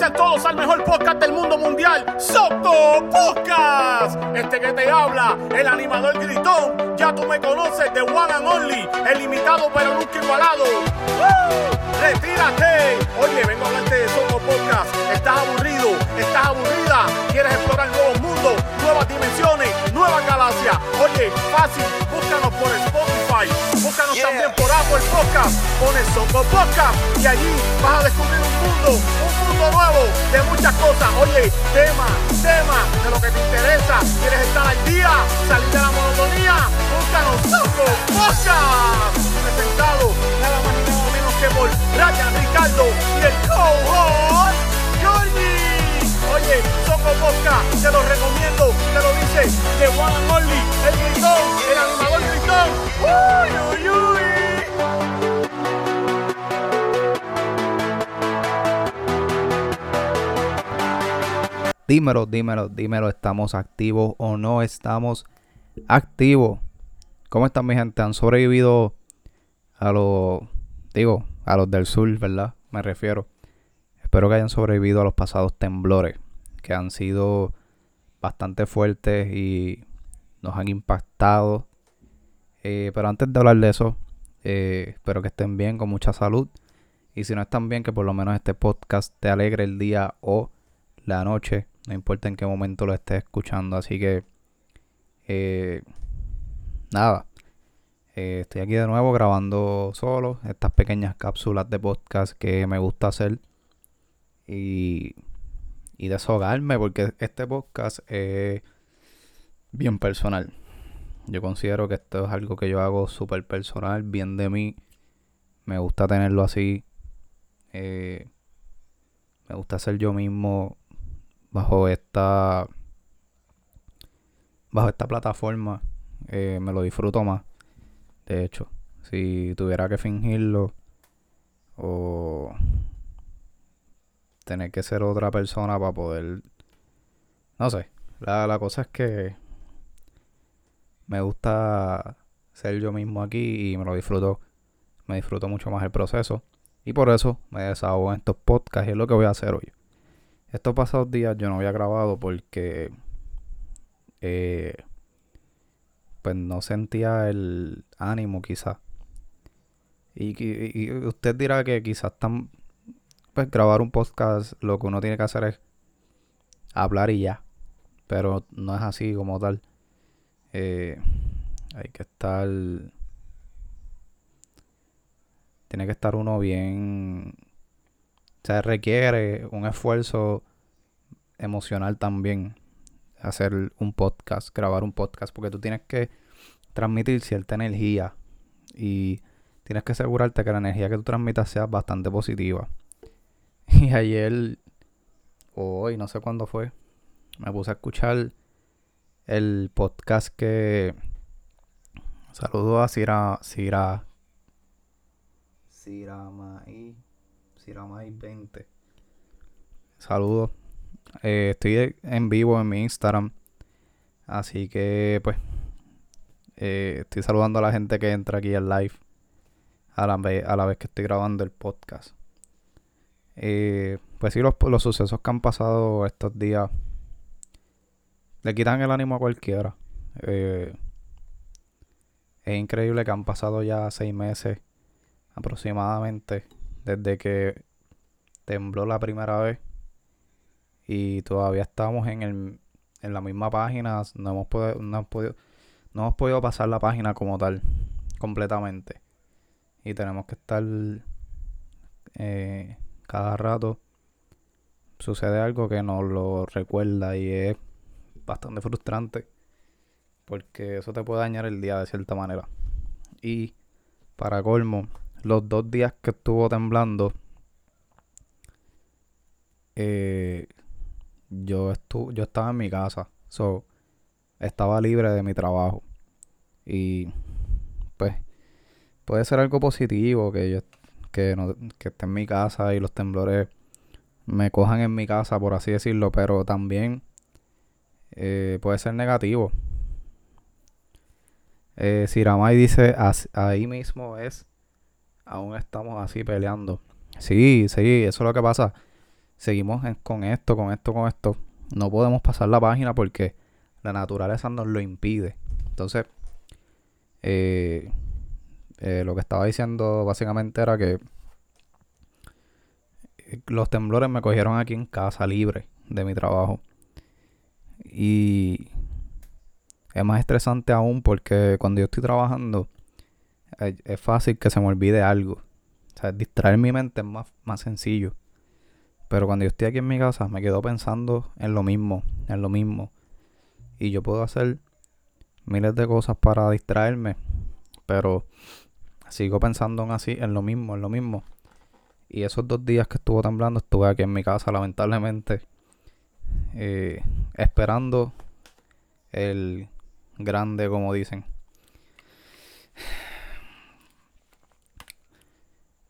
Sean todos al mejor podcast del mundo mundial, Soco Podcast. Este que te habla, el animador gritón, ya tú me conoces de One and Only, el limitado pero nunca igualado. ¡Retírate! Oye, vengo a hablarte de Soco Podcast. ¿Estás aburrido? ¿Estás aburrida? ¿Quieres explorar nuevos mundos, nuevas dimensiones, nuevas galaxias? Oye, fácil, búscanos por Spotify, búscanos también por Apple Podcast, pones Soco Podcast y allí vas a descubrir un mundo, un mundo nuevo de muchas cosas. Oye, tema, tema de lo que te interesa. ¿Quieres estar al día? ¿Salir de la monotonía? Búscanos Soco Podcast. Presentado nada más y nada menos que por Ryan Ricardo y el co-host Georgie. Oye, Soco Podcast, Dímelo, dímelo, dímelo, ¿estamos activos o no estamos activos? ¿Cómo están mi gente? ¿Han sobrevivido a los, digo, a los del sur, verdad? Me refiero. Espero que hayan sobrevivido a los pasados temblores, que han sido bastante fuertes y nos han impactado. Eh, pero antes de hablar de eso, eh, espero que estén bien, con mucha salud. Y si no están bien, que por lo menos este podcast te alegre el día o la noche, no importa en qué momento lo estés escuchando. Así que, eh, nada, eh, estoy aquí de nuevo grabando solo estas pequeñas cápsulas de podcast que me gusta hacer y, y deshogarme porque este podcast es bien personal. Yo considero que esto es algo que yo hago súper personal, bien de mí. Me gusta tenerlo así. eh, me gusta ser yo mismo bajo esta bajo esta plataforma eh, me lo disfruto más de hecho. Si tuviera que fingirlo o tener que ser otra persona para poder no sé la, la cosa es que me gusta ser yo mismo aquí y me lo disfruto me disfruto mucho más el proceso. Y por eso me desahogo en estos podcasts y es lo que voy a hacer hoy estos pasados días yo no había grabado porque eh, pues no sentía el ánimo quizás. Y, y- y usted dirá que quizás tan, pues grabar un podcast lo que uno tiene que hacer es hablar y ya. Pero no es así como tal. Eh, hay que estar... Tiene que estar uno bien... O sea, requiere un esfuerzo emocional también hacer un podcast, grabar un podcast, porque tú tienes que transmitir cierta energía y tienes que asegurarte que la energía que tú transmitas sea bastante positiva. Y ayer, o hoy, no sé cuándo fue, me puse a escuchar el podcast que... Saludo a Sira... Sira... Siramai... Siramai 20. Saludos. Eh, estoy en vivo en mi Instagram. Así que, pues, eh, estoy saludando a la gente que entra aquí al live. A la, vez, a la vez que estoy grabando el podcast. Eh, pues sí, los, los sucesos que han pasado estos días le quitan el ánimo a cualquiera. Es increíble que han pasado ya seis meses aproximadamente desde que tembló la primera vez y todavía estamos en, el, en la misma página. No hemos, podido, no, hemos podido, no hemos podido pasar la página como tal, completamente. Y tenemos que estar eh, cada rato. Sucede algo que nos lo recuerda y es bastante frustrante. Porque eso te puede dañar el día de cierta manera. Y para colmo, los dos días que estuvo temblando, eh, yo, estu yo estaba en mi casa. So, estaba libre de mi trabajo. Y pues puede ser algo positivo que yo que, no, que esté en mi casa y los temblores me cojan en mi casa, por así decirlo, pero también eh, puede ser negativo. Eh, Siramay dice, ahí mismo es, aún estamos así peleando. Sí, sí, eso es lo que pasa. Seguimos con esto, con esto, con esto. No podemos pasar la página porque la naturaleza nos lo impide. Entonces, eh, eh, lo que estaba diciendo básicamente era que los temblores me cogieron aquí en casa libre de mi trabajo. Y es más estresante aún porque cuando yo estoy trabajando es, fácil que se me olvide algo. O sea, distraer mi mente es más, más sencillo. Pero cuando yo estoy aquí en mi casa me quedo pensando en lo mismo, en lo mismo. Y yo puedo hacer miles de cosas para distraerme. Pero sigo pensando en así, en lo mismo, en lo mismo. Y esos dos días que estuvo temblando, estuve aquí en mi casa, lamentablemente, eh, esperando el grande, como dicen.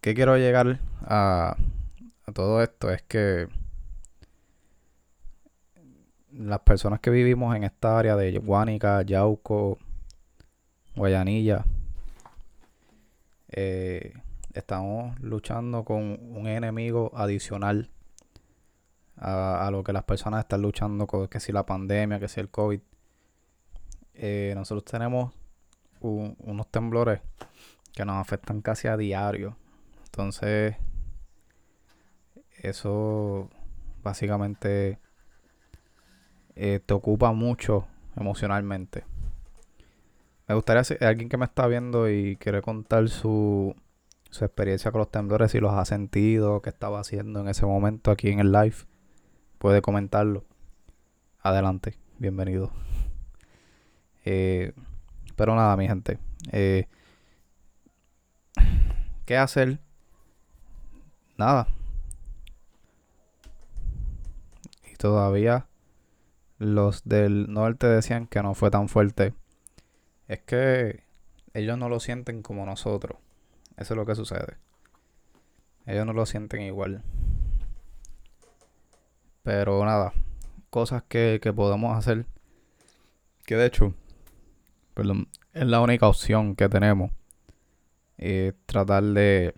¿Qué quiero llegar a, todo esto? Es que las personas que vivimos en esta área de Guánica, Yauco, Guayanilla, eh, estamos luchando con un enemigo adicional a, lo que las personas están luchando con, que si la pandemia, que si el COVID. Eh, nosotros tenemos unos temblores que nos afectan casi a diario. Entonces, eso básicamente eh, te ocupa mucho emocionalmente. Me gustaría, si alguien que me está viendo y quiere contar su, su experiencia con los temblores, si los ha sentido, qué estaba haciendo en ese momento aquí en el live, puede comentarlo. Adelante, bienvenido. Eh, pero nada, mi gente. Eh, ¿Qué hacer? Nada. Y todavía los del norte decían que no fue tan fuerte es que ellos no lo sienten como nosotros. Eso es lo que sucede. Ellos no lo sienten igual. Pero nada, cosas que, podemos hacer. Que de hecho, es la única opción que tenemos. Es tratar de,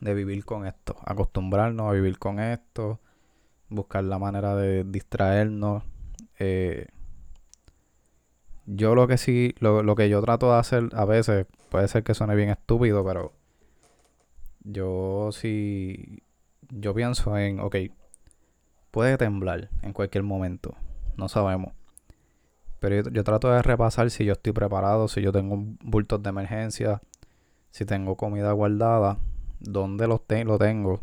de vivir con esto. Acostumbrarnos a vivir con esto. Buscar la manera de distraernos. Eh, yo lo que sí, lo, que yo trato de hacer a veces, puede ser que suene bien estúpido, pero yo sí, yo pienso en, ok, puede temblar en cualquier momento, no sabemos. Pero yo, trato de repasar si yo estoy preparado, si yo tengo bultos de emergencia, si tengo comida guardada, dónde los lo tengo.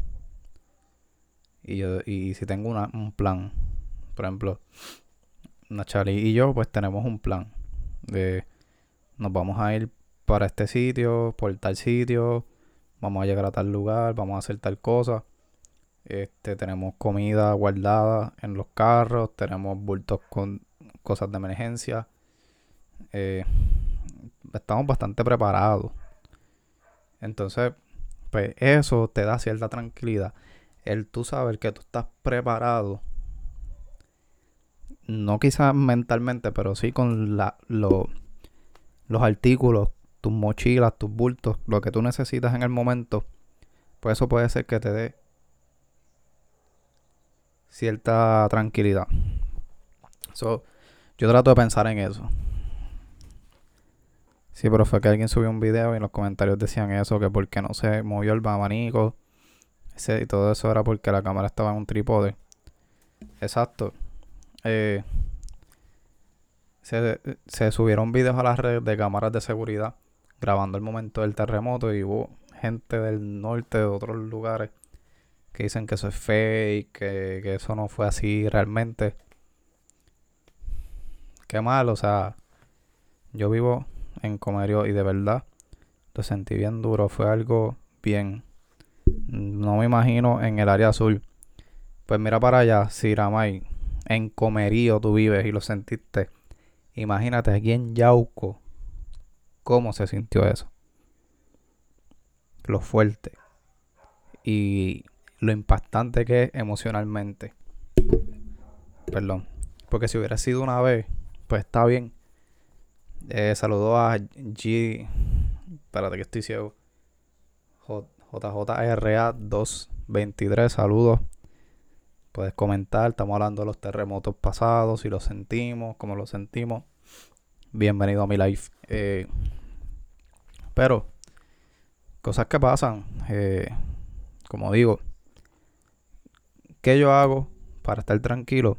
Y, y si tengo una, un plan. Por ejemplo, Nachali y yo pues tenemos un plan de nos vamos a ir para este sitio, por tal sitio, vamos a llegar a tal lugar, vamos a hacer tal cosa. Este, tenemos comida guardada en los carros, tenemos bultos con cosas de emergencia. Eh, estamos bastante preparados. Entonces, pues eso te da cierta tranquilidad. El tú saber que tú estás preparado no quizás mentalmente, pero sí con la, los artículos, tus mochilas, tus bultos, lo que tú necesitas en el momento, pues eso puede ser que te dé cierta tranquilidad. So, yo trato de pensar en eso. Sí, pero fue que alguien subió un video y en los comentarios decían eso, que porque no se movió el abanico. Ese, y todo eso era porque la cámara estaba en un trípode. Exacto. Eh, se, subieron videos a las redes de cámaras de seguridad grabando el momento del terremoto y hubo gente del norte de otros lugares que dicen que eso es fake, que, que eso no fue así realmente. Qué mal, o sea, yo vivo en Comerio y de verdad lo sentí bien duro, fue algo bien. No me imagino en el área azul. Pues mira para allá, Siramay en Comerío tú vives y lo sentiste. Imagínate aquí en Yauco, cómo se sintió eso. Lo fuerte. Y lo impactante que es emocionalmente. Perdón. Porque si hubiera sido una vez, pues está bien. Eh, saludó a G. Espérate que estoy ciego. JJRA223. Saludos. Puedes comentar. Estamos hablando de los terremotos pasados. Si los sentimos, cómo los sentimos. Bienvenido a mi life. Eh, pero, cosas que pasan. Eh, como digo, ¿qué yo hago para estar tranquilo?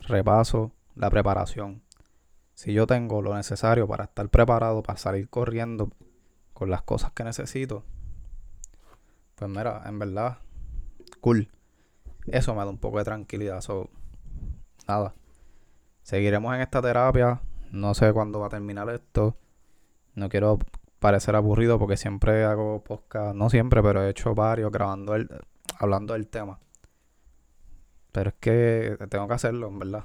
Repaso la preparación. Si yo tengo lo necesario para estar preparado para salir corriendo con las cosas que necesito, pues mira, en verdad, cool. Eso me da un poco de tranquilidad. So, nada. Seguiremos en esta terapia. No sé cuándo va a terminar esto. No quiero parecer aburrido porque siempre hago podcast, no siempre, pero he hecho varios grabando el, hablando del tema. Pero es que tengo que hacerlo, en verdad.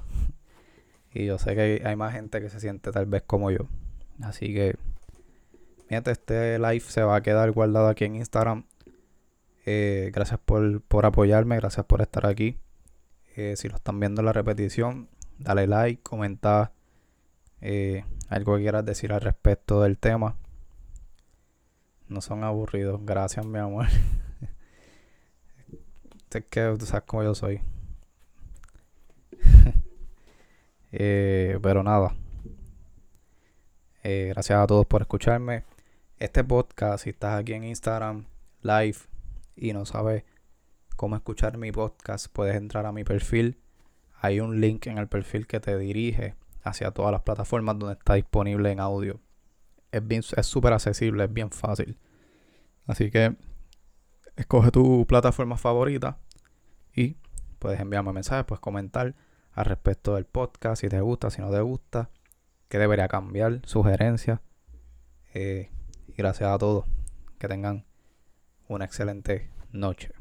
Y yo sé que hay, más gente que se siente tal vez como yo. Así que, este live se va a quedar guardado aquí en Instagram. Eh, gracias por, por, apoyarme, gracias por estar aquí. Eh, si lo están viendo en la repetición, dale like, comenta eh, algo que quieras decir al respecto del tema. No son aburridos. Gracias, mi amor. es que tú sabes cómo yo soy. Eh, pero nada. Eh, gracias a todos por escucharme. Este podcast, si estás aquí en Instagram live y no sabes cómo escuchar mi podcast, puedes entrar a mi perfil. Hay un link en el perfil que te dirige hacia todas las plataformas donde está disponible en audio es bien, es súper accesible, es bien fácil. Así que escoge tu plataforma favorita y puedes enviarme mensajes, puedes comentar al respecto del podcast, si te gusta, si no te gusta, qué debería cambiar, sugerencias. Eh, y gracias a todos. Que tengan una excelente noche.